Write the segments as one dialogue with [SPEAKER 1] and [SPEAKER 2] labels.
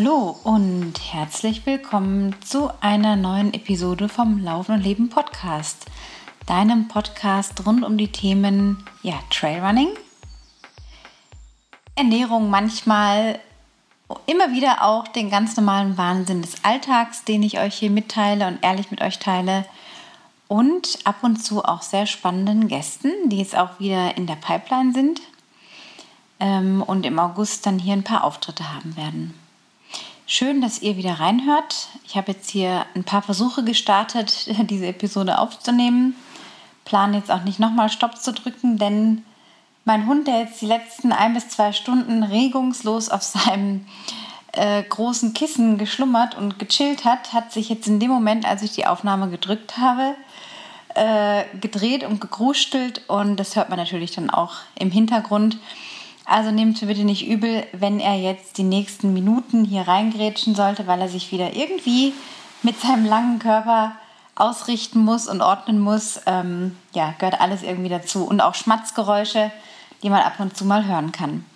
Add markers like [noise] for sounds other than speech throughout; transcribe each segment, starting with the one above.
[SPEAKER 1] Hallo und herzlich willkommen zu einer neuen Episode vom Laufen und Leben Podcast, deinem Podcast rund um die Themen ja, Trailrunning, Ernährung manchmal, immer wieder auch den ganz normalen Wahnsinn des Alltags, den ich euch hier mitteile und ehrlich mit euch teile und ab und zu auch sehr spannenden Gästen, die jetzt auch wieder in der Pipeline sind ähm, und im August dann hier ein paar Auftritte haben werden. Schön, dass ihr wieder reinhört. Ich habe jetzt hier ein paar Versuche gestartet, [laughs] diese Episode aufzunehmen. Plan jetzt auch nicht nochmal Stopp zu drücken, denn mein Hund, der jetzt die letzten ein bis zwei Stunden regungslos auf seinem äh, großen Kissen geschlummert und gechillt hat, hat sich jetzt in dem Moment, als ich die Aufnahme gedrückt habe, äh, gedreht und gegrustelt und das hört man natürlich dann auch im Hintergrund. Also nehmt bitte nicht übel, wenn er jetzt die nächsten Minuten hier reingrätschen sollte, weil er sich wieder irgendwie mit seinem langen Körper ausrichten muss und ordnen muss. Ähm, ja, gehört alles irgendwie dazu. Und auch Schmatzgeräusche, die man ab und zu mal hören kann.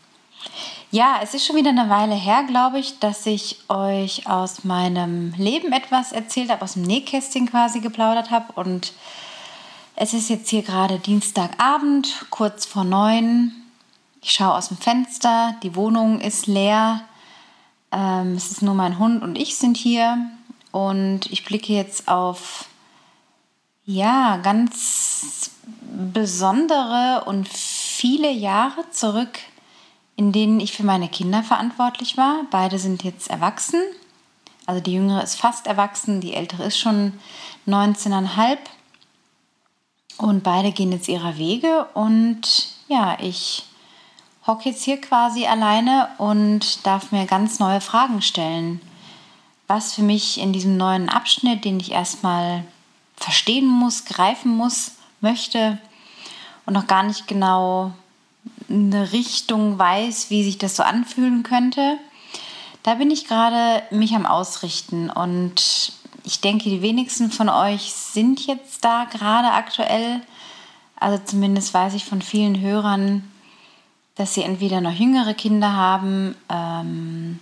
[SPEAKER 1] Ja, es ist schon wieder eine Weile her, glaube ich, dass ich euch aus meinem Leben etwas erzählt habe, aus dem Nähkästchen quasi geplaudert habe. Und es ist jetzt hier gerade Dienstagabend, kurz vor neun. Ich schaue aus dem Fenster, die Wohnung ist leer. Ähm, es ist nur mein Hund und ich sind hier. Und ich blicke jetzt auf, ja, ganz besondere und viele Jahre zurück, in denen ich für meine Kinder verantwortlich war. Beide sind jetzt erwachsen. Also die jüngere ist fast erwachsen, die ältere ist schon 19,5. Und beide gehen jetzt ihrer Wege. Und ja, ich hocke jetzt hier quasi alleine und darf mir ganz neue Fragen stellen. Was für mich in diesem neuen Abschnitt, den ich erstmal verstehen muss, greifen muss, möchte und noch gar nicht genau eine Richtung weiß, wie sich das so anfühlen könnte. Da bin ich gerade mich am Ausrichten und ich denke, die wenigsten von euch sind jetzt da gerade aktuell. Also zumindest weiß ich von vielen Hörern, dass sie entweder noch jüngere Kinder haben ähm,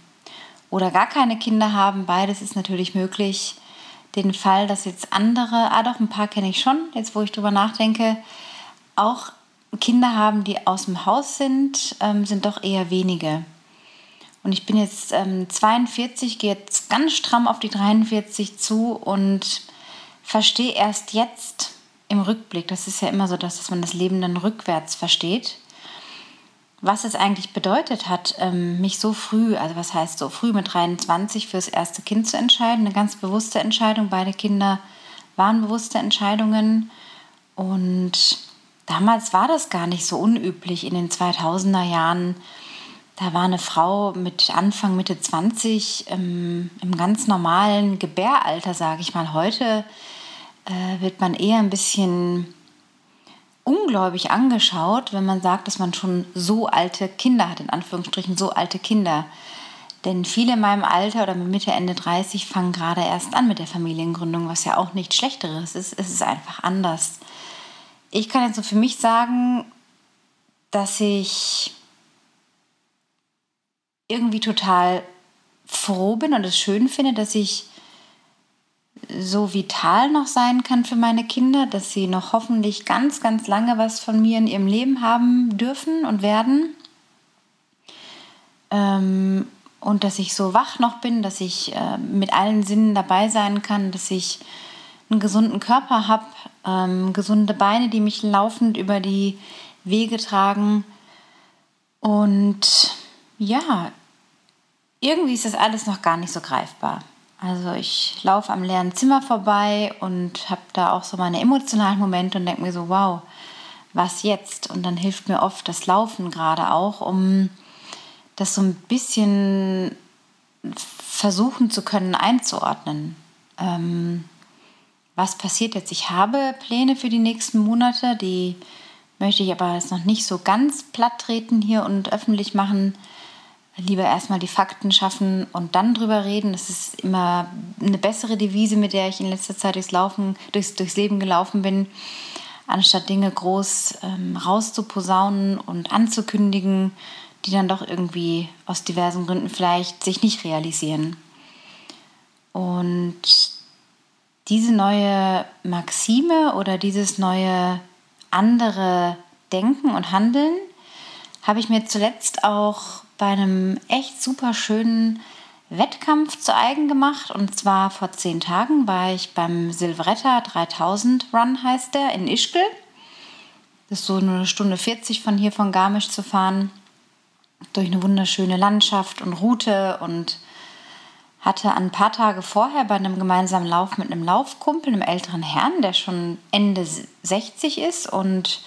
[SPEAKER 1] oder gar keine Kinder haben. Beides ist natürlich möglich. Den Fall, dass jetzt andere, ah doch, ein paar kenne ich schon, jetzt wo ich drüber nachdenke, auch Kinder haben, die aus dem Haus sind, ähm, sind doch eher wenige. Und ich bin jetzt ähm, 42, gehe jetzt ganz stramm auf die 43 zu und verstehe erst jetzt im Rückblick, das ist ja immer so, dass man das Leben dann rückwärts versteht, was es eigentlich bedeutet hat, ähm, mich so früh, also was heißt so früh mit 23 fürs erste Kind zu entscheiden. Eine ganz bewusste Entscheidung. Beide Kinder waren bewusste Entscheidungen. Und damals war das gar nicht so unüblich in den 2000er Jahren. Da war eine Frau mit Anfang, Mitte 20 ähm, im ganz normalen Gebäralter, sage ich mal. Heute äh, wird man eher ein bisschen ungläubig angeschaut, wenn man sagt, dass man schon so alte Kinder hat, in Anführungsstrichen so alte Kinder. Denn viele in meinem Alter oder Mitte, Ende 30 fangen gerade erst an mit der Familiengründung, was ja auch nichts Schlechteres ist. Es ist einfach anders. Ich kann jetzt so für mich sagen, dass ich irgendwie total froh bin und es schön finde, dass ich so vital noch sein kann für meine Kinder, dass sie noch hoffentlich ganz, ganz lange was von mir in ihrem Leben haben dürfen und werden. Ähm, und dass ich so wach noch bin, dass ich äh, mit allen Sinnen dabei sein kann, dass ich einen gesunden Körper habe, ähm, gesunde Beine, die mich laufend über die Wege tragen. Und ja, irgendwie ist das alles noch gar nicht so greifbar. Also ich laufe am leeren Zimmer vorbei und habe da auch so meine emotionalen Momente und denke mir so, wow, was jetzt? Und dann hilft mir oft das Laufen gerade auch, um das so ein bisschen versuchen zu können einzuordnen. Ähm, was passiert jetzt? Ich habe Pläne für die nächsten Monate, die möchte ich aber jetzt noch nicht so ganz platt treten hier und öffentlich machen lieber erstmal die Fakten schaffen und dann drüber reden. Das ist immer eine bessere Devise, mit der ich in letzter Zeit durchs, Laufen, durchs, durchs Leben gelaufen bin, anstatt Dinge groß ähm, rauszuposaunen und anzukündigen. die dann doch irgendwie aus diversen Gründen vielleicht sich nicht realisieren. Und diese neue Maxime oder dieses neue andere Denken und Handeln habe ich mir zuletzt auch bei einem echt super schönen Wettkampf zu eigen gemacht. Und zwar vor zehn Tagen war ich beim Silvretta 3000 Run, heißt der, in Ischgl. Das ist so eine Stunde 40 von hier von Garmisch zu fahren. Durch eine wunderschöne Landschaft und Route und hatte ein paar Tage vorher bei einem gemeinsamen Lauf mit einem Laufkumpel, einem älteren Herrn, der schon Ende 60 ist und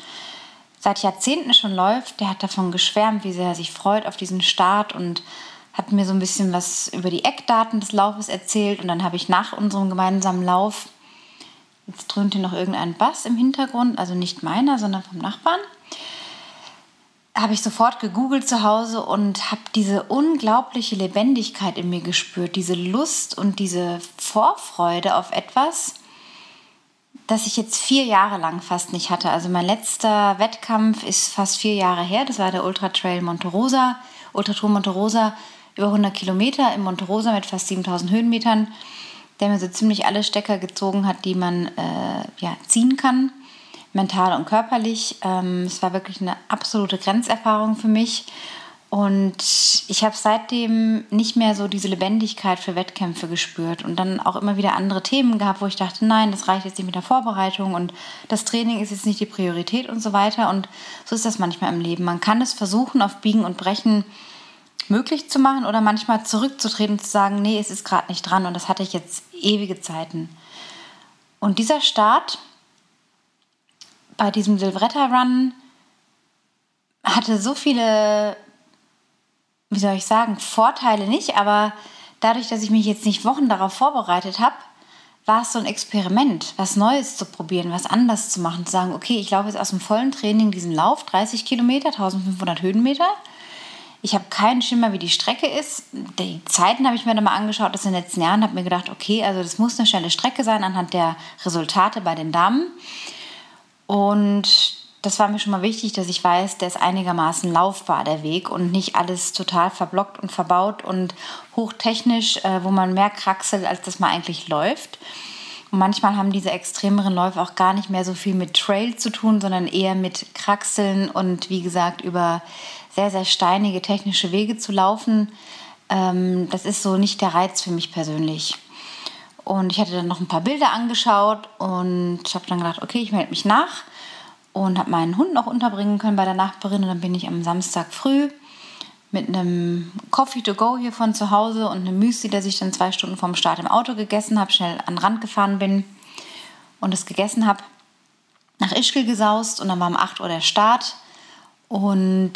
[SPEAKER 1] seit Jahrzehnten schon läuft, der hat davon geschwärmt, wie sehr er sich freut auf diesen Start und hat mir so ein bisschen was über die Eckdaten des Laufes erzählt. Und dann habe ich nach unserem gemeinsamen Lauf, jetzt dröhnt hier noch irgendein Bass im Hintergrund, also nicht meiner, sondern vom Nachbarn, habe ich sofort gegoogelt zu Hause und habe diese unglaubliche Lebendigkeit in mir gespürt, diese Lust und diese Vorfreude auf etwas, das ich jetzt vier Jahre lang fast nicht hatte. Also mein letzter Wettkampf ist fast vier Jahre her. Das war der Ultra Trail Monte Rosa, Ultra Tour Monte Rosa, über 100 Kilometer im Monte Rosa mit fast 7000 Höhenmetern, der mir so ziemlich alle Stecker gezogen hat, die man äh, ja, ziehen kann, mental und körperlich. Ähm, es war wirklich eine absolute Grenzerfahrung für mich. Und ich habe seitdem nicht mehr so diese Lebendigkeit für Wettkämpfe gespürt und dann auch immer wieder andere Themen gehabt, wo ich dachte, nein, das reicht jetzt nicht mit der Vorbereitung und das Training ist jetzt nicht die Priorität und so weiter. Und so ist das manchmal im Leben. Man kann es versuchen, auf Biegen und Brechen möglich zu machen oder manchmal zurückzutreten und zu sagen, nee, es ist gerade nicht dran und das hatte ich jetzt ewige Zeiten. Und dieser Start bei diesem Silvretta Run hatte so viele wie soll ich sagen, Vorteile nicht, aber dadurch, dass ich mich jetzt nicht Wochen darauf vorbereitet habe, war es so ein Experiment, was Neues zu probieren, was anders zu machen, zu sagen, okay, ich laufe jetzt aus dem vollen Training diesen Lauf, 30 Kilometer, 1500 Höhenmeter. Ich habe keinen Schimmer, wie die Strecke ist. Die Zeiten habe ich mir dann mal angeschaut, das in den letzten Jahren, habe mir gedacht, okay, also das muss eine schnelle Strecke sein anhand der Resultate bei den Damen. Und das war mir schon mal wichtig, dass ich weiß, der ist einigermaßen laufbar, der Weg und nicht alles total verblockt und verbaut und hochtechnisch, äh, wo man mehr kraxelt, als dass man eigentlich läuft. Und manchmal haben diese extremeren Läufe auch gar nicht mehr so viel mit Trail zu tun, sondern eher mit Kraxeln und wie gesagt über sehr, sehr steinige technische Wege zu laufen. Ähm, das ist so nicht der Reiz für mich persönlich. Und ich hatte dann noch ein paar Bilder angeschaut und habe dann gedacht, okay, ich melde mich nach und habe meinen Hund noch unterbringen können bei der Nachbarin. Und dann bin ich am Samstag früh mit einem Coffee to go hier von zu Hause und einem Müsli, das ich dann zwei Stunden vorm Start im Auto gegessen habe, schnell an den Rand gefahren bin und es gegessen habe, nach Ischgl gesaust und dann war um 8 Uhr der Start und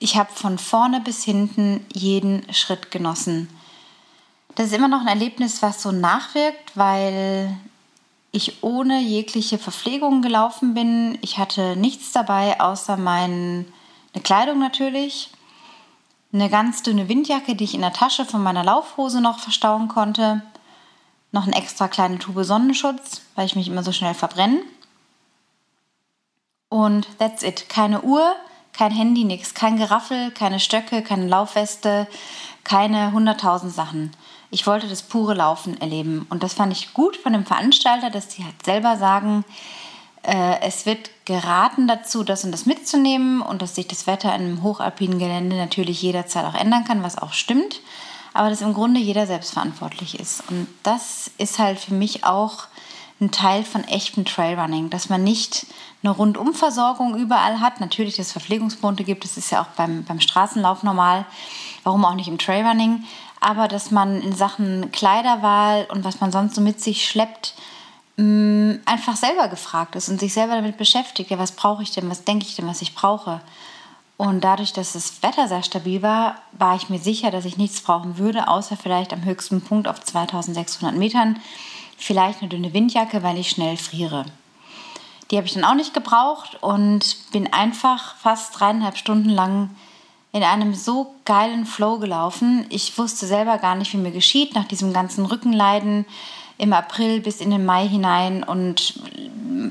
[SPEAKER 1] ich habe von vorne bis hinten jeden Schritt genossen. Das ist immer noch ein Erlebnis, was so nachwirkt, weil ich ohne jegliche Verpflegung gelaufen bin. Ich hatte nichts dabei, außer meine Kleidung natürlich. Eine ganz dünne Windjacke, die ich in der Tasche von meiner Laufhose noch verstauen konnte. Noch eine extra kleine Tube Sonnenschutz, weil ich mich immer so schnell verbrenne. Und that's it. Keine Uhr, kein Handy, nichts. Kein Geraffel, keine Stöcke, keine Laufweste, keine hunderttausend Sachen ich wollte das pure Laufen erleben. Und das fand ich gut von dem Veranstalter, dass die halt selber sagen, äh, es wird geraten dazu, das und das mitzunehmen und dass sich das Wetter in einem hochalpinen Gelände natürlich jederzeit auch ändern kann, was auch stimmt. Aber dass im Grunde jeder selbstverantwortlich ist. Und das ist halt für mich auch ein Teil von echtem Trailrunning, dass man nicht eine Rundumversorgung überall hat. Natürlich, dass es Verpflegungspunkte gibt, das ist ja auch beim, beim Straßenlauf normal. Warum auch nicht im Trailrunning? Aber dass man in Sachen Kleiderwahl und was man sonst so mit sich schleppt, mm, einfach selber gefragt ist und sich selber damit beschäftigt. Ja, was brauche ich denn, was denke ich denn, was ich brauche? Und dadurch, dass das Wetter sehr stabil war, war ich mir sicher, dass ich nichts brauchen würde, außer vielleicht am höchsten Punkt auf 2600 Metern, vielleicht eine dünne Windjacke, weil ich schnell friere. Die habe ich dann auch nicht gebraucht und bin einfach fast dreieinhalb Stunden lang in einem so geilen Flow gelaufen. Ich wusste selber gar nicht, wie mir geschieht nach diesem ganzen Rückenleiden im April bis in den Mai hinein und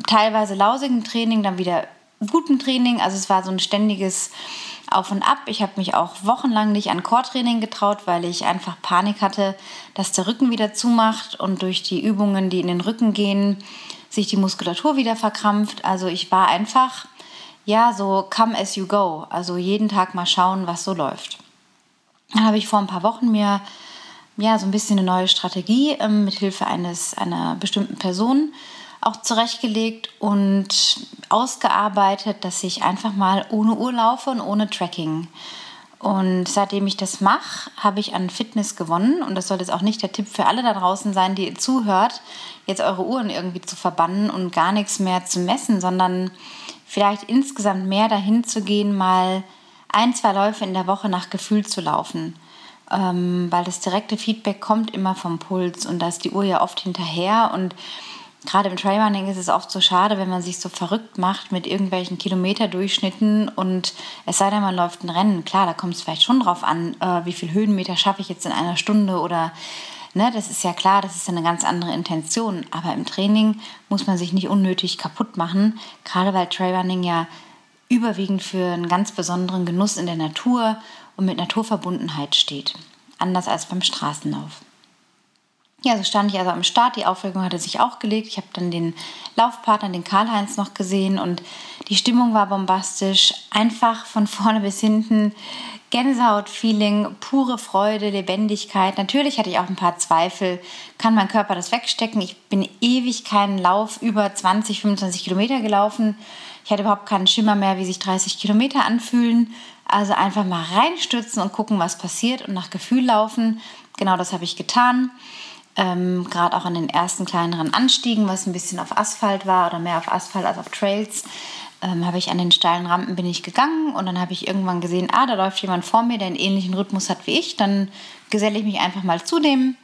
[SPEAKER 1] teilweise lausigen Training, dann wieder gutem Training. Also es war so ein ständiges auf und ab. Ich habe mich auch wochenlang nicht an Core-Training getraut, weil ich einfach Panik hatte, dass der Rücken wieder zumacht und durch die Übungen, die in den Rücken gehen, sich die Muskulatur wieder verkrampft. Also ich war einfach, ja, so come as you go. Also jeden Tag mal schauen, was so läuft. Dann habe ich vor ein paar Wochen mir ja so ein bisschen eine neue Strategie ähm, mit Hilfe eines einer bestimmten Person auch zurechtgelegt und ausgearbeitet, dass ich einfach mal ohne Uhr laufe und ohne Tracking. Und seitdem ich das mache, habe ich an Fitness gewonnen. Und das soll jetzt auch nicht der Tipp für alle da draußen sein, die ihr zuhört, jetzt eure Uhren irgendwie zu verbannen und gar nichts mehr zu messen, sondern vielleicht insgesamt mehr dahin zu gehen, mal ein, zwei Läufe in der Woche nach Gefühl zu laufen. Ähm, weil das direkte Feedback kommt immer vom Puls und da ist die Uhr ja oft hinterher und gerade im Trailrunning ist es oft so schade, wenn man sich so verrückt macht mit irgendwelchen Kilometerdurchschnitten und es sei denn, man läuft ein Rennen. Klar, da kommt es vielleicht schon drauf an, äh, wie viel Höhenmeter schaffe ich jetzt in einer Stunde oder ne, das ist ja klar, das ist eine ganz andere Intention. Aber im Training muss man sich nicht unnötig kaputt machen, gerade weil Trailrunning ja überwiegend für einen ganz besonderen Genuss in der Natur und mit Naturverbundenheit steht. Anders als beim Straßenlauf. Ja, so stand ich also am Start. Die Aufregung hatte sich auch gelegt. Ich habe dann den Laufpartner, den Karl-Heinz, noch gesehen und die Stimmung war bombastisch. Einfach von vorne bis hinten Gänsehaut-Feeling, pure Freude, Lebendigkeit. Natürlich hatte ich auch ein paar Zweifel. Kann mein Körper das wegstecken? Ich bin ewig keinen Lauf über 20, 25 Kilometer gelaufen. Ich hatte überhaupt keinen Schimmer mehr, wie sich 30 Kilometer anfühlen. Also einfach mal reinstürzen und gucken, was passiert und nach Gefühl laufen. Genau das habe ich getan ähm, gerade auch an den ersten kleineren Anstiegen, was ein bisschen auf Asphalt war oder mehr auf Asphalt als auf Trails, ähm, habe ich an den steilen Rampen bin ich gegangen und dann habe ich irgendwann gesehen, ah, da läuft jemand vor mir, der einen ähnlichen Rhythmus hat wie ich, dann geselle ich mich einfach mal zu dem,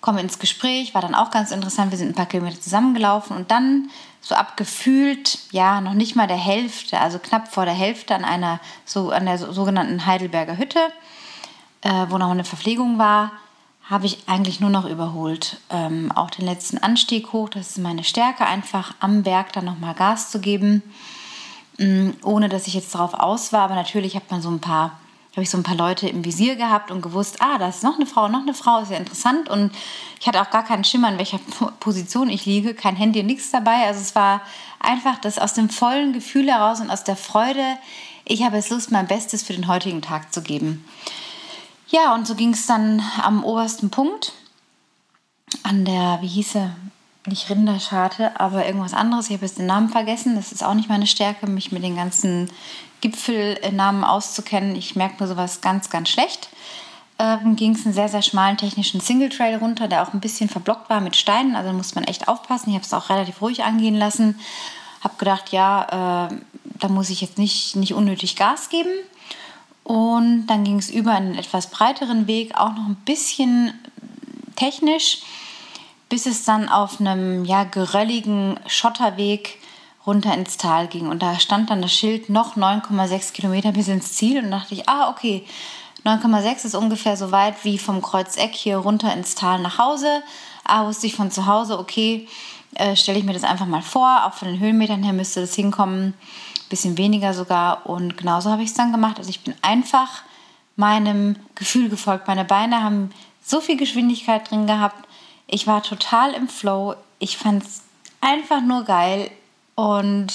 [SPEAKER 1] komme ins Gespräch, war dann auch ganz interessant, wir sind ein paar Kilometer zusammengelaufen und dann so abgefühlt, ja, noch nicht mal der Hälfte, also knapp vor der Hälfte an einer, so an der sogenannten Heidelberger Hütte, äh, wo noch eine Verpflegung war, habe ich eigentlich nur noch überholt. Ähm, auch den letzten Anstieg hoch, das ist meine Stärke, einfach am Berg dann nochmal Gas zu geben, ähm, ohne dass ich jetzt darauf aus war. Aber natürlich hat so ein habe ich so ein paar Leute im Visier gehabt und gewusst, ah, da ist noch eine Frau, noch eine Frau, ist ja interessant. Und ich hatte auch gar keinen Schimmer, in welcher Position ich liege, kein Handy, nichts dabei. Also es war einfach das aus dem vollen Gefühl heraus und aus der Freude, ich habe es Lust, mein Bestes für den heutigen Tag zu geben. Ja, und so ging es dann am obersten Punkt an der, wie hieß er, nicht Rinderscharte, aber irgendwas anderes. Ich habe jetzt den Namen vergessen. Das ist auch nicht meine Stärke, mich mit den ganzen Gipfelnamen auszukennen. Ich merke mir sowas ganz, ganz schlecht. Ähm, ging es einen sehr, sehr schmalen technischen Single Trail runter, der auch ein bisschen verblockt war mit Steinen. Also da muss man echt aufpassen. Ich habe es auch relativ ruhig angehen lassen. Habe gedacht, ja, äh, da muss ich jetzt nicht, nicht unnötig Gas geben. Und dann ging es über einen etwas breiteren Weg, auch noch ein bisschen technisch, bis es dann auf einem ja, gerölligen Schotterweg runter ins Tal ging. Und da stand dann das Schild noch 9,6 Kilometer bis ins Ziel. Und dachte ich, ah, okay, 9,6 ist ungefähr so weit wie vom Kreuzeck hier runter ins Tal nach Hause. Ah, wusste ich von zu Hause, okay, äh, stelle ich mir das einfach mal vor. Auch von den Höhenmetern her müsste das hinkommen bisschen weniger sogar. Und genauso habe ich es dann gemacht. Also ich bin einfach meinem Gefühl gefolgt. Meine Beine haben so viel Geschwindigkeit drin gehabt. Ich war total im Flow. Ich fand es einfach nur geil. Und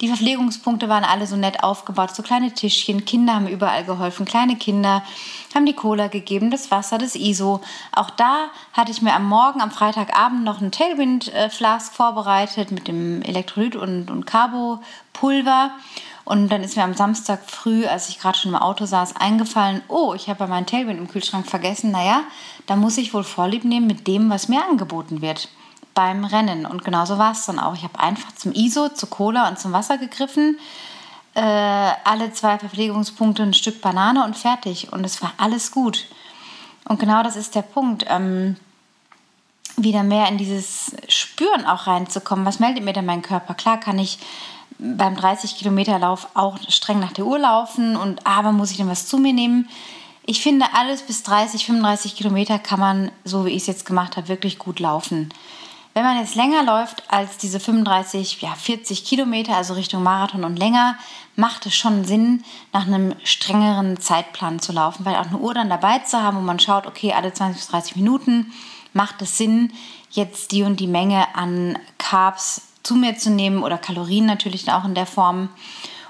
[SPEAKER 1] die Verpflegungspunkte waren alle so nett aufgebaut, so kleine Tischchen. Kinder haben überall geholfen, kleine Kinder haben die Cola gegeben, das Wasser, das ISO. Auch da hatte ich mir am Morgen, am Freitagabend noch einen Tailwind-Flask vorbereitet mit dem Elektrolyt und, und Carbo-Pulver. Und dann ist mir am Samstag früh, als ich gerade schon im Auto saß, eingefallen, oh, ich habe ja meinen Tailwind im Kühlschrank vergessen. Naja, da muss ich wohl Vorlieb nehmen mit dem, was mir angeboten wird beim Rennen. Und genauso war es dann auch. Ich habe einfach zum ISO, zu Cola und zum Wasser gegriffen. Äh, alle zwei Verpflegungspunkte ein Stück Banane und fertig. Und es war alles gut. Und genau das ist der Punkt. Ähm, wieder mehr in dieses Spüren auch reinzukommen. Was meldet mir denn mein Körper? Klar kann ich beim 30 Kilometer Lauf auch streng nach der Uhr laufen und aber muss ich denn was zu mir nehmen? Ich finde, alles bis 30, 35 Kilometer kann man, so wie ich es jetzt gemacht habe, wirklich gut laufen. Wenn man jetzt länger läuft als diese 35, ja 40 Kilometer, also Richtung Marathon und länger, macht es schon Sinn, nach einem strengeren Zeitplan zu laufen, weil auch eine Uhr dann dabei zu haben, wo man schaut, okay, alle 20 bis 30 Minuten macht es Sinn, jetzt die und die Menge an Carbs zu mir zu nehmen oder Kalorien natürlich auch in der Form,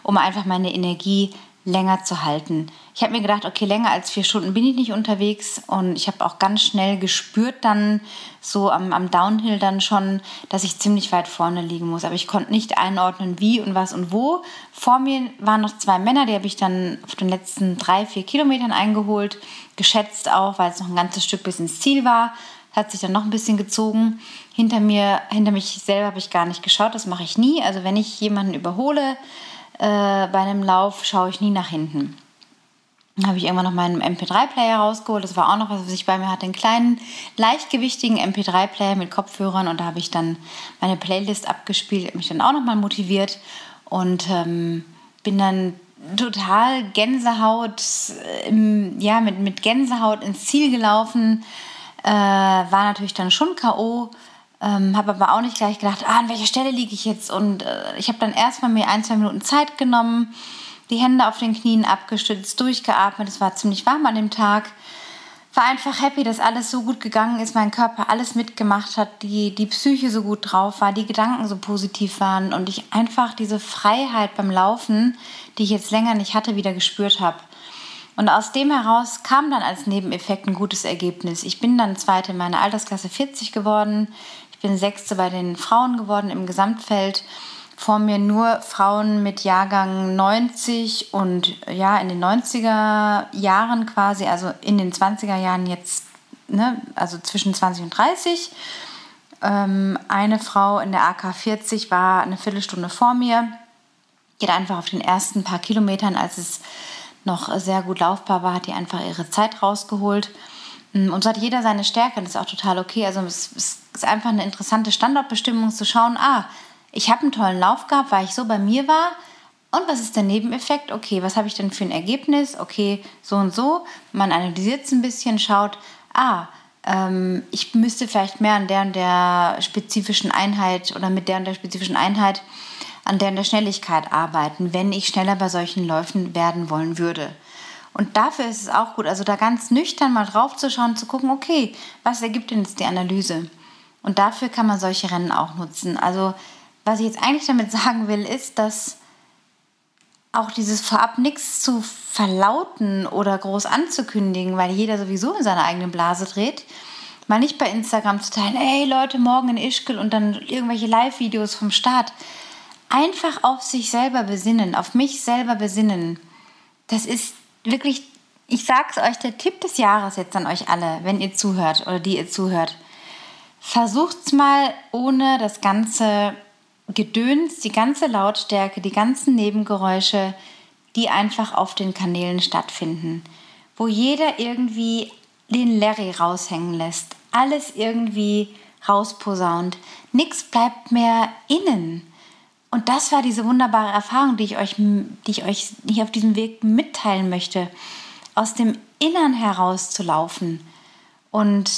[SPEAKER 1] um einfach meine Energie länger zu halten. Ich habe mir gedacht, okay, länger als vier Stunden bin ich nicht unterwegs und ich habe auch ganz schnell gespürt dann so am, am Downhill dann schon, dass ich ziemlich weit vorne liegen muss. Aber ich konnte nicht einordnen, wie und was und wo. Vor mir waren noch zwei Männer, die habe ich dann auf den letzten drei, vier Kilometern eingeholt, geschätzt auch, weil es noch ein ganzes Stück bis ins Ziel war. Hat sich dann noch ein bisschen gezogen. Hinter mir, hinter mich selber habe ich gar nicht geschaut, das mache ich nie. Also wenn ich jemanden überhole, äh, bei einem Lauf schaue ich nie nach hinten. Dann habe ich irgendwann noch meinen MP3-Player rausgeholt. Das war auch noch was, was ich bei mir hatte. Einen kleinen, leichtgewichtigen MP3-Player mit Kopfhörern. Und da habe ich dann meine Playlist abgespielt, mich dann auch nochmal motiviert. Und ähm, bin dann total Gänsehaut, im, ja, mit, mit Gänsehaut ins Ziel gelaufen. Äh, war natürlich dann schon K.O., ähm, habe aber auch nicht gleich gedacht, ah, an welcher Stelle liege ich jetzt? Und äh, ich habe dann erstmal mir ein, zwei Minuten Zeit genommen, die Hände auf den Knien abgestützt, durchgeatmet. Es war ziemlich warm an dem Tag. War einfach happy, dass alles so gut gegangen ist, mein Körper alles mitgemacht hat, die, die Psyche so gut drauf war, die Gedanken so positiv waren und ich einfach diese Freiheit beim Laufen, die ich jetzt länger nicht hatte, wieder gespürt habe. Und aus dem heraus kam dann als Nebeneffekt ein gutes Ergebnis. Ich bin dann Zweite in meiner Altersklasse 40 geworden. Ich bin Sechste bei den Frauen geworden im Gesamtfeld. Vor mir nur Frauen mit Jahrgang 90 und ja, in den 90er Jahren quasi, also in den 20er Jahren jetzt, ne, also zwischen 20 und 30. Ähm, eine Frau in der AK 40 war eine Viertelstunde vor mir. Geht einfach auf den ersten paar Kilometern, als es noch sehr gut laufbar war, hat die einfach ihre Zeit rausgeholt. Mm, und so hat jeder seine Stärke, das ist auch total okay. Also es ist einfach eine interessante Standortbestimmung zu schauen, ah, ich habe einen tollen Lauf gehabt, weil ich so bei mir war. Und was ist der Nebeneffekt? Okay, was habe ich denn für ein Ergebnis? Okay, so und so. Man analysiert es ein bisschen, schaut, ah, ähm, ich müsste vielleicht mehr an der und der spezifischen Einheit oder mit der und der spezifischen Einheit an der und der Schnelligkeit arbeiten, wenn ich schneller bei solchen Läufen werden wollen würde. Und dafür ist es auch gut, also da ganz nüchtern mal drauf zu schauen, zu gucken, okay, was ergibt denn jetzt die Analyse? Und dafür kann man solche Rennen auch nutzen. Also was ich jetzt eigentlich damit [laughs] sagen will, ist, dass auch dieses vorab nichts zu verlauten oder groß anzukündigen, weil jeder sowieso in seiner eigenen Blase dreht, mal nicht bei Instagram zu teilen, hey Leute, morgen in Ischgl und dann irgendwelche Live-Videos vom Start. Einfach auf sich selber besinnen, auf mich selber besinnen. Das ist wirklich, ich sag's euch, der Tipp des Jahres jetzt an euch alle, wenn ihr zuhört oder die ihr zuhört. Versucht's mal ohne das ganze Gedöns, die ganze Lautstärke, die ganzen Nebengeräusche, die einfach auf den Kanälen stattfinden, wo jeder irgendwie den Larry raushängen lässt, alles irgendwie rausposaunt, nichts bleibt mehr innen. Und das war diese wunderbare Erfahrung, die ich euch, die ich euch hier auf diesem Weg mitteilen möchte, aus dem Innern heraus zu laufen und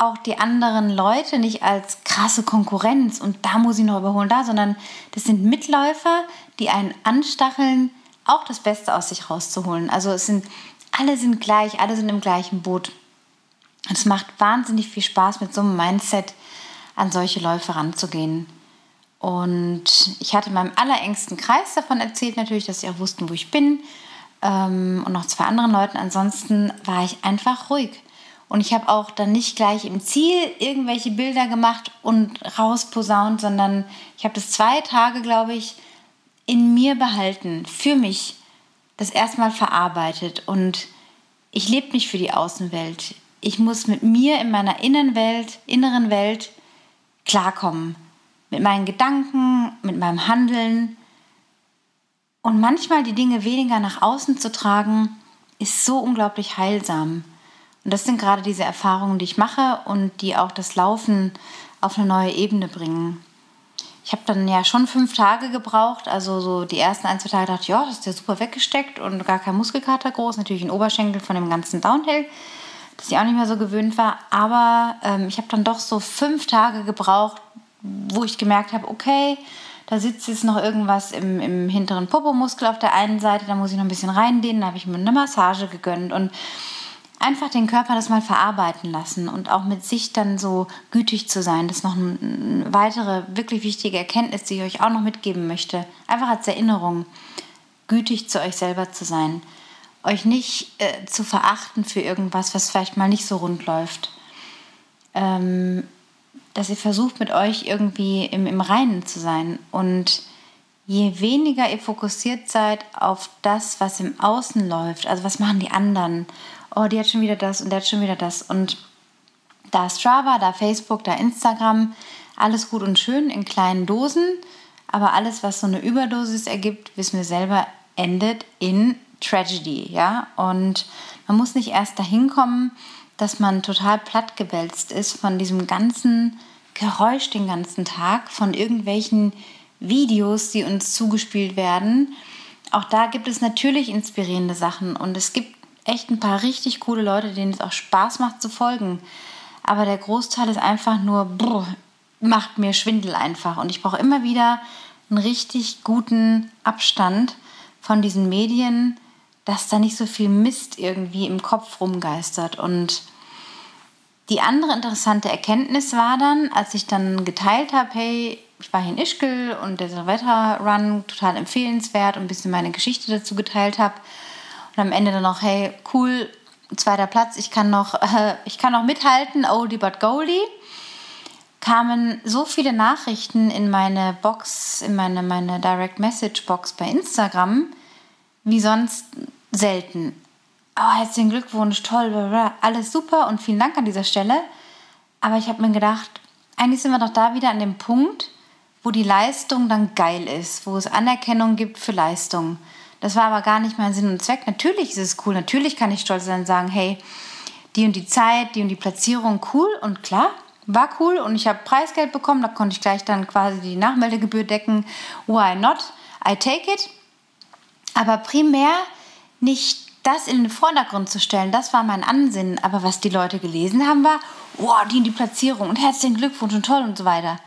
[SPEAKER 1] auch die anderen Leute nicht als krasse Konkurrenz und da muss ich noch überholen, da, sondern das sind Mitläufer, die einen anstacheln, auch das Beste aus sich rauszuholen. Also es sind, alle sind gleich, alle sind im gleichen Boot. Und es macht wahnsinnig viel Spaß, mit so einem Mindset an solche Läufe ranzugehen. Und ich hatte meinem allerengsten Kreis davon erzählt, natürlich, dass sie auch wussten, wo ich bin. Ähm, und noch zwei anderen Leuten. Ansonsten war ich einfach ruhig. Und ich habe auch dann nicht gleich im Ziel irgendwelche Bilder gemacht und rausposaunt, sondern ich habe das zwei Tage, glaube ich, in mir behalten, für mich, das erstmal verarbeitet. Und ich lebe nicht für die Außenwelt. Ich muss mit mir in meiner Innenwelt, inneren Welt klarkommen. Mit meinen Gedanken, mit meinem Handeln. Und manchmal die Dinge weniger nach außen zu tragen, ist so unglaublich heilsam. Und das sind gerade diese Erfahrungen, die ich mache und die auch das Laufen auf eine neue Ebene bringen. Ich habe dann ja schon fünf Tage gebraucht, also so die ersten ein, zwei Tage dachte ich, ja, das ist ja super weggesteckt und gar kein Muskelkater groß, natürlich ein Oberschenkel von dem ganzen Downhill. dass ich auch nicht mehr so gewöhnt war. Aber ähm, ich habe dann doch so fünf Tage gebraucht, wo ich gemerkt habe, okay, da sitzt jetzt noch irgendwas im, im hinteren Popomuskel auf der einen Seite, da muss ich noch ein bisschen reindehnen, da habe ich mir eine Massage gegönnt und einfach den Körper das mal verarbeiten lassen und auch mit sich dann so gütig zu sein. Das ist noch eine weitere wirklich wichtige Erkenntnis, die ich euch auch noch mitgeben möchte. Einfach als Erinnerung, gütig zu euch selber zu sein. Euch nicht äh, zu verachten für irgendwas, was vielleicht mal nicht so rund läuft. Ähm, dass ihr versucht, mit euch irgendwie im, im Reinen zu sein. Und je weniger ihr fokussiert seid auf das, was im Außen läuft, also was machen die anderen, oh, die hat schon wieder das und der hat schon wieder das. Und da Strava, da Facebook, da Instagram, alles gut und schön in kleinen Dosen, aber alles, was so eine Überdosis ergibt, wissen wir selber, endet in Tragedy, ja. Und man muss nicht erst dahin kommen, dass man total plattgewälzt ist von diesem ganzen Geräusch den ganzen Tag, von irgendwelchen Videos, die uns zugespielt werden. Auch da gibt es natürlich inspirierende Sachen und es gibt echt ein paar richtig coole Leute, denen es auch Spaß macht zu folgen. Aber der Großteil ist einfach nur, brr, macht mir Schwindel einfach. Und ich brauche immer wieder einen richtig guten Abstand von diesen Medien, dass da nicht so viel Mist irgendwie im Kopf rumgeistert. Und die andere interessante Erkenntnis war dann, als ich dann geteilt habe, hey, ich war hier in Ischgl und der Silvester-Run total empfehlenswert und ein bisschen meine Geschichte dazu geteilt habe. Und am Ende dann noch, hey, cool, zweiter Platz, ich kann noch, äh, [laughs] ich kann noch mithalten, oldie but goldie. Kamen so viele Nachrichten in meine Box, in meine, meine Direct Message Box bei Instagram, wie sonst selten oh, herzlichen Glückwunsch, toll, blablabla. alles super und vielen Dank an dieser Stelle. Aber ich habe mir gedacht, eigentlich sind wir doch da wieder an dem Punkt, wo die Leistung dann geil ist, wo es Anerkennung gibt für Leistung. Das war aber gar nicht mein Sinn und Zweck. Natürlich ist es cool, natürlich kann ich stolz sein und sagen, hey, die und die Zeit, die und die Platzierung, cool und klar, war cool und ich habe Preisgeld bekommen, da konnte ich gleich dann quasi die Nachmeldegebühr decken. Why not? I take it. Aber primär nicht das in den Vordergrund zu stellen, das war mein Ansinnen. Aber was die Leute gelesen haben, war, wow, die in die Platzierung und herzlichen Glückwunsch und toll und so weiter.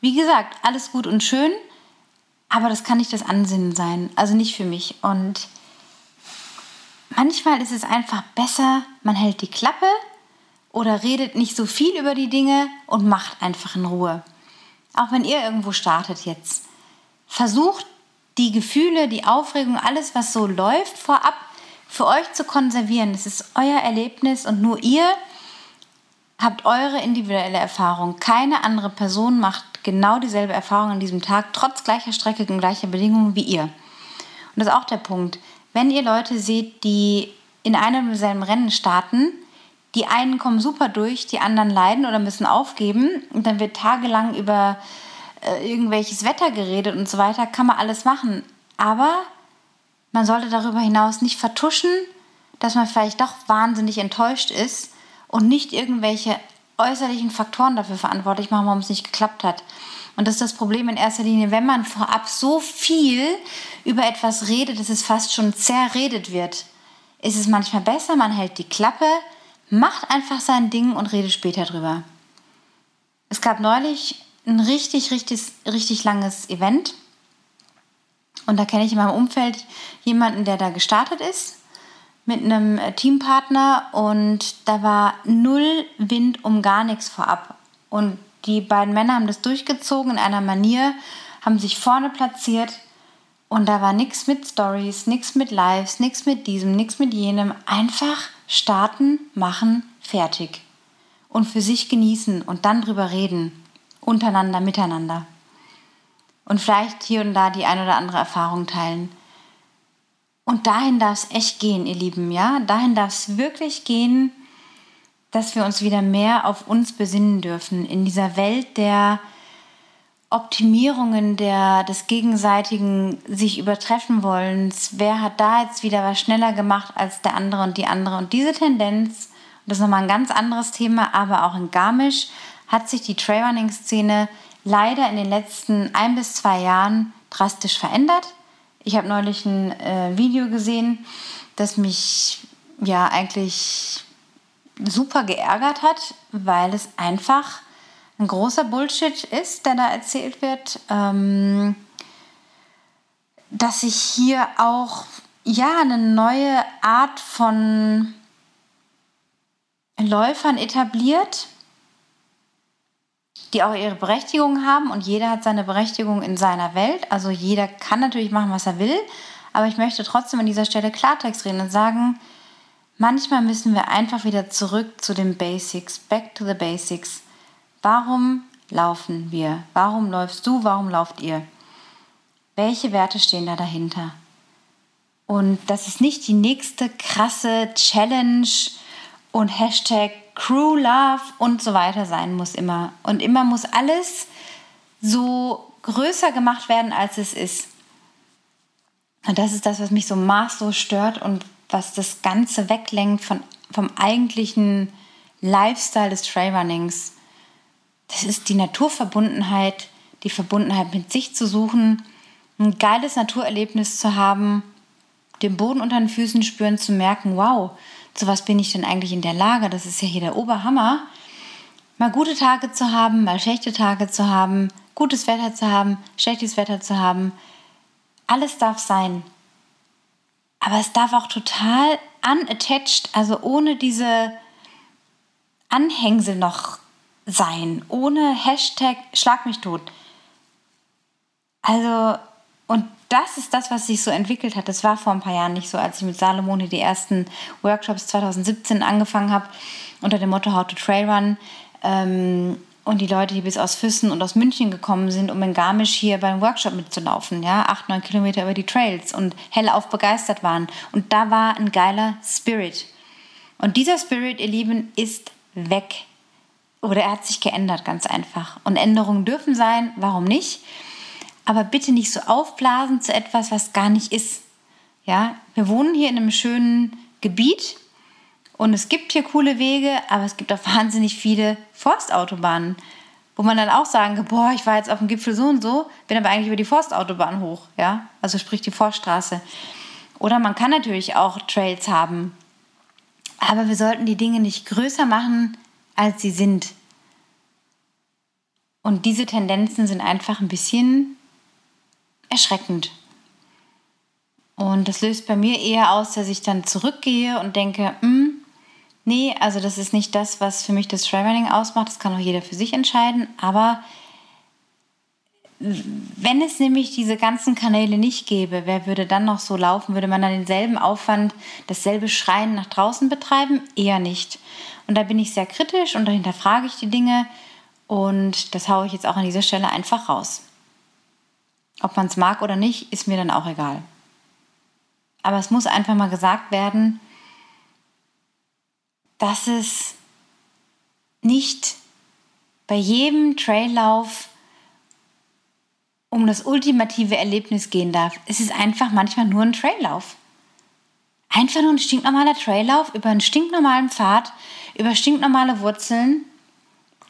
[SPEAKER 1] Wie gesagt, alles gut und schön, aber das kann nicht das Ansinnen sein. Also nicht für mich. Und manchmal ist es einfach besser, man hält die Klappe oder redet nicht so viel über die Dinge und macht einfach in Ruhe. Auch wenn ihr irgendwo startet jetzt. Versucht die Gefühle, die Aufregung, alles, was so läuft, vorab für euch zu konservieren. Es ist euer Erlebnis und nur ihr habt eure individuelle Erfahrung. Keine andere Person macht genau dieselbe Erfahrung an diesem Tag, trotz gleicher Strecke und gleicher Bedingungen wie ihr. Und das ist auch der Punkt. Wenn ihr Leute seht, die in einem und demselben Rennen starten, die einen kommen super durch, die anderen leiden oder müssen aufgeben und dann wird tagelang über äh, irgendwelches Wetter geredet und so weiter, kann man alles machen. Aber man sollte darüber hinaus nicht vertuschen, dass man vielleicht doch wahnsinnig enttäuscht ist und nicht irgendwelche äußerlichen Faktoren dafür verantwortlich machen, warum es nicht geklappt hat. Und das ist das Problem in erster Linie, wenn man vorab so viel über etwas redet, dass es fast schon zerredet wird, ist es manchmal besser, man hält die Klappe, macht einfach sein Ding und redet später drüber. Es gab neulich ein richtig, richtig, richtig langes Event und da kenne ich in meinem Umfeld jemanden, der da gestartet ist mit einem äh, Teampartner und da war null Wind um gar nichts vorab. Und die beiden Männer haben das durchgezogen in einer Manier, haben sich vorne platziert und da war nichts mit Stories, nichts mit Lives, nichts mit diesem, nichts mit jenem. Einfach starten, machen, fertig. Und für sich genießen und dann drüber reden. Untereinander, miteinander und vielleicht hier und da die ein oder andere Erfahrung teilen. Und dahin darf es echt gehen, ihr Lieben, ja? Dahin darf es wirklich gehen, dass wir uns wieder mehr auf uns besinnen dürfen in dieser Welt der Optimierungen, der, des gegenseitigen sich übertreffen wollens. Wer hat da jetzt wieder was schneller gemacht als der andere und die andere? Und diese Tendenz, das ist nochmal ein ganz anderes Thema, aber auch in Garmisch hat sich die Trailrunning-Szene leider in den letzten ein bis zwei Jahren drastisch verändert. Ich habe neulich ein äh, Video gesehen, das mich ja eigentlich super geärgert hat, weil es einfach ein großer Bullshit ist, der da erzählt wird. Ähm, dass sich hier auch ja eine neue Art von Läufern etabliert, die auch ihre Berechtigung haben und jeder hat seine Berechtigung in seiner Welt. Also jeder kann natürlich machen, was er will, aber ich möchte trotzdem an dieser Stelle Klartext reden und sagen, manchmal müssen wir einfach wieder zurück zu den Basics, back to the Basics. Warum laufen wir? Warum läufst du? Warum lauft ihr? Welche Werte stehen da dahinter? Und das ist nicht die nächste krasse Challenge und Hashtag Crew Love und so weiter sein muss immer. Und immer muss alles so größer gemacht werden, als es ist. Und das ist das, was mich so maßlos stört und was das Ganze weglenkt von, vom eigentlichen Lifestyle des Trailrunnings. Das ist die Naturverbundenheit, die Verbundenheit mit sich zu suchen, ein geiles Naturerlebnis zu haben, den Boden unter den Füßen spüren, zu merken, wow, zu was bin ich denn eigentlich in der Lage? Das ist ja hier der Oberhammer. Mal gute Tage zu haben, mal schlechte Tage zu haben, gutes Wetter zu haben, schlechtes Wetter zu haben. Alles darf sein. Aber es darf auch total unattached, also ohne diese Anhängsel noch sein, ohne Hashtag Schlag mich tot. Also, und das ist das, was sich so entwickelt hat. Das war vor ein paar Jahren nicht so, als ich mit Salomone die ersten Workshops 2017 angefangen habe, unter dem Motto How to Trail Run. Ähm, und die Leute, die bis aus Füssen und aus München gekommen sind, um in Garmisch hier beim Workshop mitzulaufen, ja, acht, neun Kilometer über die Trails und hellauf begeistert waren. Und da war ein geiler Spirit. Und dieser Spirit, ihr Lieben, ist weg. Oder er hat sich geändert, ganz einfach. Und Änderungen dürfen sein, warum nicht? Aber bitte nicht so aufblasen zu etwas, was gar nicht ist. Ja, wir wohnen hier in einem schönen Gebiet und es gibt hier coole Wege, aber es gibt auch [laughs] wahnsinnig viele Forstautobahnen, wo man dann auch sagen kann, boah, ich war jetzt auf dem Gipfel so und so, bin aber eigentlich über die Forstautobahn hoch, ja, also sprich die Forststraße. Oder man kann natürlich auch Trails haben, aber wir sollten die Dinge nicht größer machen, als sie sind. Und diese Tendenzen sind einfach ein bisschen erschreckend. Und das löst bei mir eher aus, dass ich dann zurückgehe und denke, hm, nee, also das ist nicht das, was für mich das Trailrunning ausmacht. Das kann auch jeder für sich entscheiden. Aber wenn es nämlich diese ganzen Kanäle nicht gäbe, wer würde dann noch so laufen? Würde man dann denselben Aufwand, dasselbe Schreien nach draußen betreiben? Eher nicht. Und da bin ich sehr kritisch und dahinter frage ich die Dinge. Und das haue ich jetzt auch an dieser Stelle einfach raus. Ob man es mag oder nicht, ist mir dann auch egal. Aber es muss einfach mal gesagt werden, dass es nicht bei jedem Traillauf um das ultimative Erlebnis gehen darf. Es ist einfach manchmal nur ein Traillauf. Einfach nur ein stinknormaler Traillauf über einen stinknormalen Pfad, über stinknormale Wurzeln,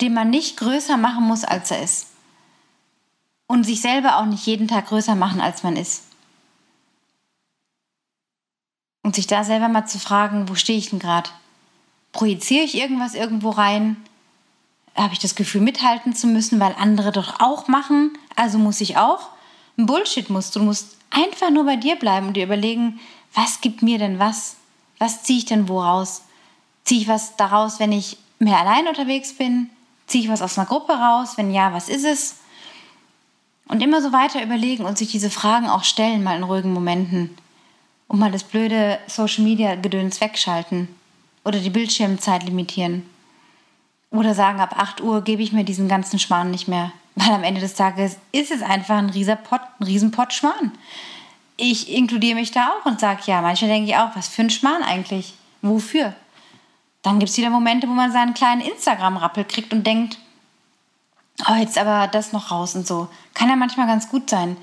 [SPEAKER 1] den man nicht größer machen muss, als er ist und sich selber auch nicht jeden Tag größer machen, als man ist. Und sich da selber mal zu fragen, wo stehe ich denn gerade? Projiziere ich irgendwas irgendwo rein? Habe ich das Gefühl, mithalten zu müssen, weil andere doch auch machen? Also muss ich auch? Bullshit musst du. Musst einfach nur bei dir bleiben und dir überlegen, was gibt mir denn was? Was ziehe ich denn wo raus? Ziehe ich was daraus, wenn ich mehr allein unterwegs bin? Ziehe ich was aus einer Gruppe raus? Wenn ja, was ist es? Und immer so weiter überlegen und sich diese Fragen auch stellen, mal in ruhigen Momenten. Und mal das blöde Social Media Gedöns wegschalten. Oder die Bildschirmzeit limitieren. Oder sagen, ab 8 Uhr gebe ich mir diesen ganzen Schmarrn nicht mehr. Weil am Ende des Tages ist es einfach ein Pott, ein Riesenpott Schmarrn. Ich inkludiere mich da auch und sage, ja, manchmal denke ich auch, was für ein Schmarrn eigentlich? Wofür? Dann gibt es wieder Momente, wo man seinen kleinen Instagram-Rappel kriegt und denkt, oh, jetzt aber das noch raus und so. Kann ja manchmal ganz gut sein.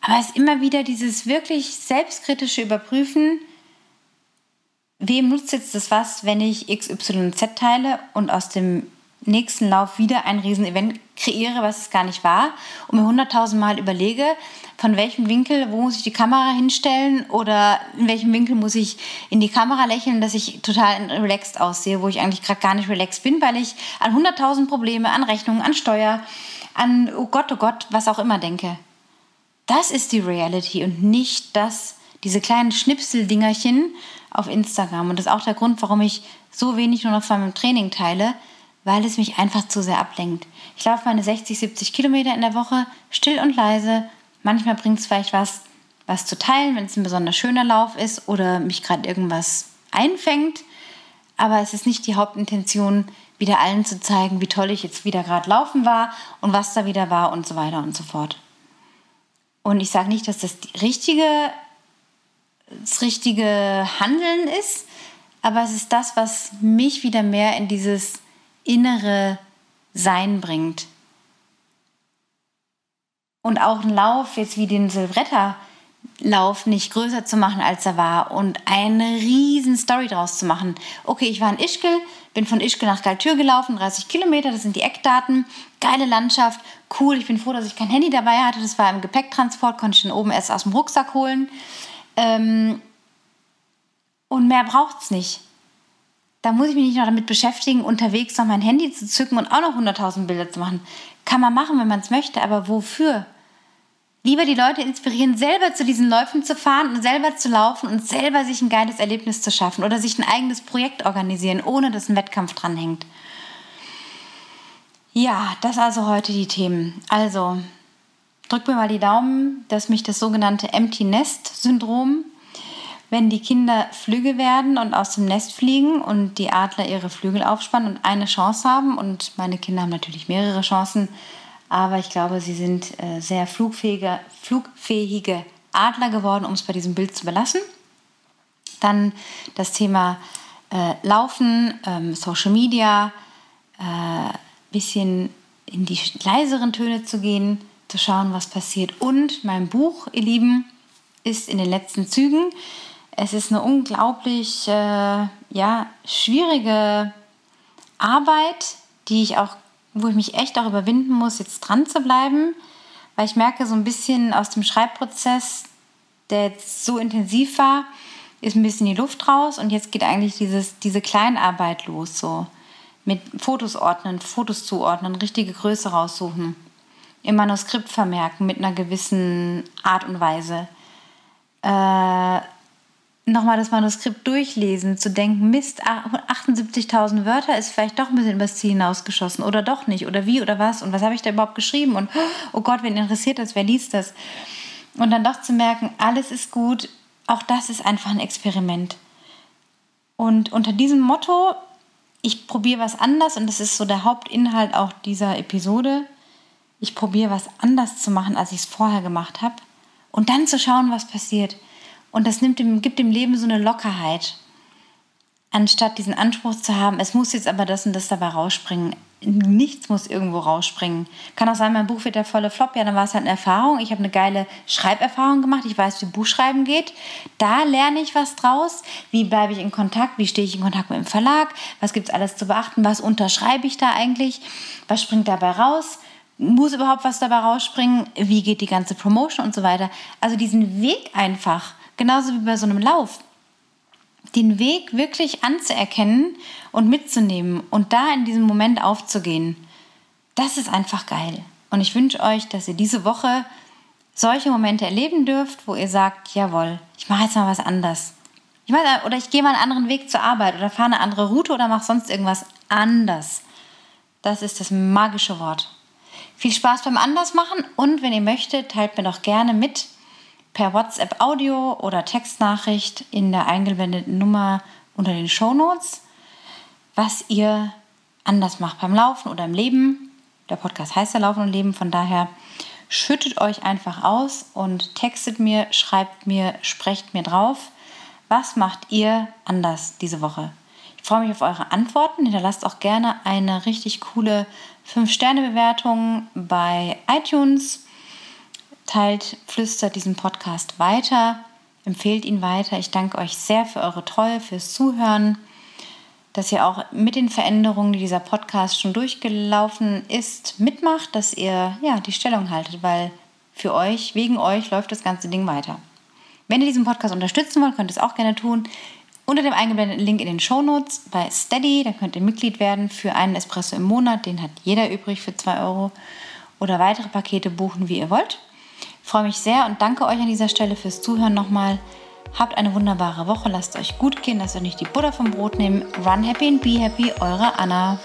[SPEAKER 1] Aber es ist immer wieder dieses wirklich selbstkritische Überprüfen, wem nutzt jetzt das was, wenn ich XYZ teile und aus dem nächsten Lauf wieder ein Riesenevent kreiere, was es gar nicht war und mir hunderttausend überlege, von welchem Winkel, wo muss ich die Kamera hinstellen oder in welchem Winkel muss ich in die Kamera lächeln, dass ich total relaxed aussehe, wo ich eigentlich gerade gar nicht relaxed bin, weil ich an hunderttausend Probleme, an Rechnungen, an Steuer, an oh Gott, oh Gott, was auch immer denke. Das ist die Reality und nicht das, diese kleinen Schnipseldingerchen auf Instagram. Und das ist auch der Grund, warum ich so wenig nur noch von meinem Training teile, weil es mich einfach zu sehr ablenkt. Ich laufe meine 60, 70 Kilometer in der Woche, still und leise, Manchmal bringt es vielleicht was, was zu teilen, wenn es ein besonders schöner Lauf ist oder mich gerade irgendwas einfängt. Aber es ist nicht die Hauptintention, wieder allen zu zeigen, wie toll ich jetzt wieder gerade laufen war und was da wieder war und so weiter und so fort. Und ich sage nicht, dass das die richtige, das richtige Handeln ist, aber es ist das, was mich wieder mehr in dieses innere Sein bringt und auch einen Lauf jetzt wie den Silvretta-Lauf nicht größer zu machen, als er war und eine riesen Story draus zu machen. Okay, ich war in Ischgl, bin von Ischgl nach Galtür gelaufen, 30 Kilometer, das sind die Eckdaten, geile Landschaft, cool, ich bin froh, dass ich kein Handy dabei hatte, das war im Gepäcktransport, konnte ich dann oben erst aus dem Rucksack holen. Ähm und mehr braucht es nicht. Da muss ich mich nicht noch damit beschäftigen, unterwegs noch mein Handy zu zücken und auch noch 100.000 Bilder zu machen. Kann man machen, wenn man es möchte, aber wofür? Lieber die Leute inspirieren, selber zu diesen Läufen zu fahren und selber zu laufen und selber sich ein geiles Erlebnis zu schaffen oder sich ein eigenes Projekt organisieren, ohne dass ein Wettkampf dranhängt. Ja, das also heute die Themen. Also, drück mir mal die Daumen, dass mich das sogenannte Empty Nest Syndrom, wenn die Kinder Flügge werden und aus dem Nest fliegen und die Adler ihre Flügel aufspannen und eine Chance haben, und meine Kinder haben natürlich mehrere Chancen, aber ich glaube, sie sind äh, sehr flugfähige, flugfähige Adler geworden, um es bei diesem Bild zu belassen. Dann das Thema äh, Laufen, ähm, Social Media, äh, bisschen in die leiseren Töne zu gehen, zu schauen, was passiert. Und mein Buch, ihr Lieben, ist in den letzten Zügen. Es ist eine unglaublich äh, ja, schwierige Arbeit, die ich auch wo ich mich echt auch überwinden muss, jetzt dran zu bleiben, weil ich merke so ein bisschen aus dem Schreibprozess, der jetzt so intensiv war, ist ein bisschen die Luft raus und jetzt geht eigentlich dieses, diese Kleinarbeit los, so mit Fotos ordnen, Fotos zuordnen, richtige Größe raussuchen, im Manuskript vermerken mit einer gewissen Art und Weise. Äh, nochmal das Manuskript durchlesen, zu denken, Mist, 78.000 Wörter ist vielleicht doch ein bisschen übers Ziel hinausgeschossen oder doch nicht oder wie oder was und was habe ich da überhaupt geschrieben und oh Gott, wen interessiert das, wer liest das? Und dann doch zu merken, alles ist gut, auch das ist einfach ein Experiment. Und unter diesem Motto, ich probiere was anders und das ist so der Hauptinhalt auch dieser Episode, ich probiere was anders zu machen, als ich es vorher gemacht habe und dann zu schauen, was passiert. Und das nimmt dem, gibt dem Leben so eine Lockerheit. Anstatt diesen Anspruch zu haben, es muss jetzt aber das und das dabei rausspringen. Nichts muss irgendwo rausspringen. Kann auch sein, mein Buch wird der volle Flop. Ja, dann war es halt eine Erfahrung. Ich habe eine geile Schreiberfahrung gemacht. Ich weiß, wie Buchschreiben geht. Da lerne ich was draus. Wie bleibe ich in Kontakt? Wie stehe ich in Kontakt mit dem Verlag? Was gibt es alles zu beachten? Was unterschreibe ich da eigentlich? Was springt dabei raus? Muss überhaupt was dabei rausspringen? Wie geht die ganze Promotion und so weiter? Also diesen Weg einfach genauso wie bei so einem Lauf, den Weg wirklich anzuerkennen und mitzunehmen und da in diesem Moment aufzugehen, das ist einfach geil. Und ich wünsche euch, dass ihr diese Woche solche Momente erleben dürft, wo ihr sagt, jawohl, ich mache jetzt mal was anders. Ich mache, oder ich gehe mal einen anderen Weg zur Arbeit oder fahre eine andere Route oder mache sonst irgendwas anders. Das ist das magische Wort. Viel Spaß beim Andersmachen und wenn ihr möchtet, teilt mir doch gerne mit, per WhatsApp Audio oder Textnachricht in der eingeblendeten Nummer unter den Show Notes, was ihr anders macht beim Laufen oder im Leben. Der Podcast heißt ja Laufen und Leben, von daher schüttet euch einfach aus und textet mir, schreibt mir, sprecht mir drauf. Was macht ihr anders diese Woche? Ich freue mich auf eure Antworten. Hinterlasst auch gerne eine richtig coole 5-Sterne-Bewertung bei iTunes teilt, flüstert diesen Podcast weiter, empfehlt ihn weiter. Ich danke euch sehr für eure Treue, fürs Zuhören. dass ihr auch mit den Veränderungen, die dieser Podcast schon durchgelaufen ist, mitmacht, dass ihr ja die Stellung haltet, weil für euch, wegen euch läuft das ganze Ding weiter. Wenn ihr diesen Podcast unterstützen wollt, könnt ihr es auch gerne tun. Unter dem eingeblendeten Link in den Show Notes bei Steady, da könnt ihr Mitglied werden für einen Espresso im Monat, den hat jeder übrig für 2 Euro. Oder weitere Pakete buchen, wie ihr wollt. Freue mich sehr und danke euch an dieser Stelle fürs Zuhören nochmal. Habt eine wunderbare Woche, lasst euch gut gehen, lasst euch nicht die Butter vom Brot nehmen. Run happy and be happy, eure Anna.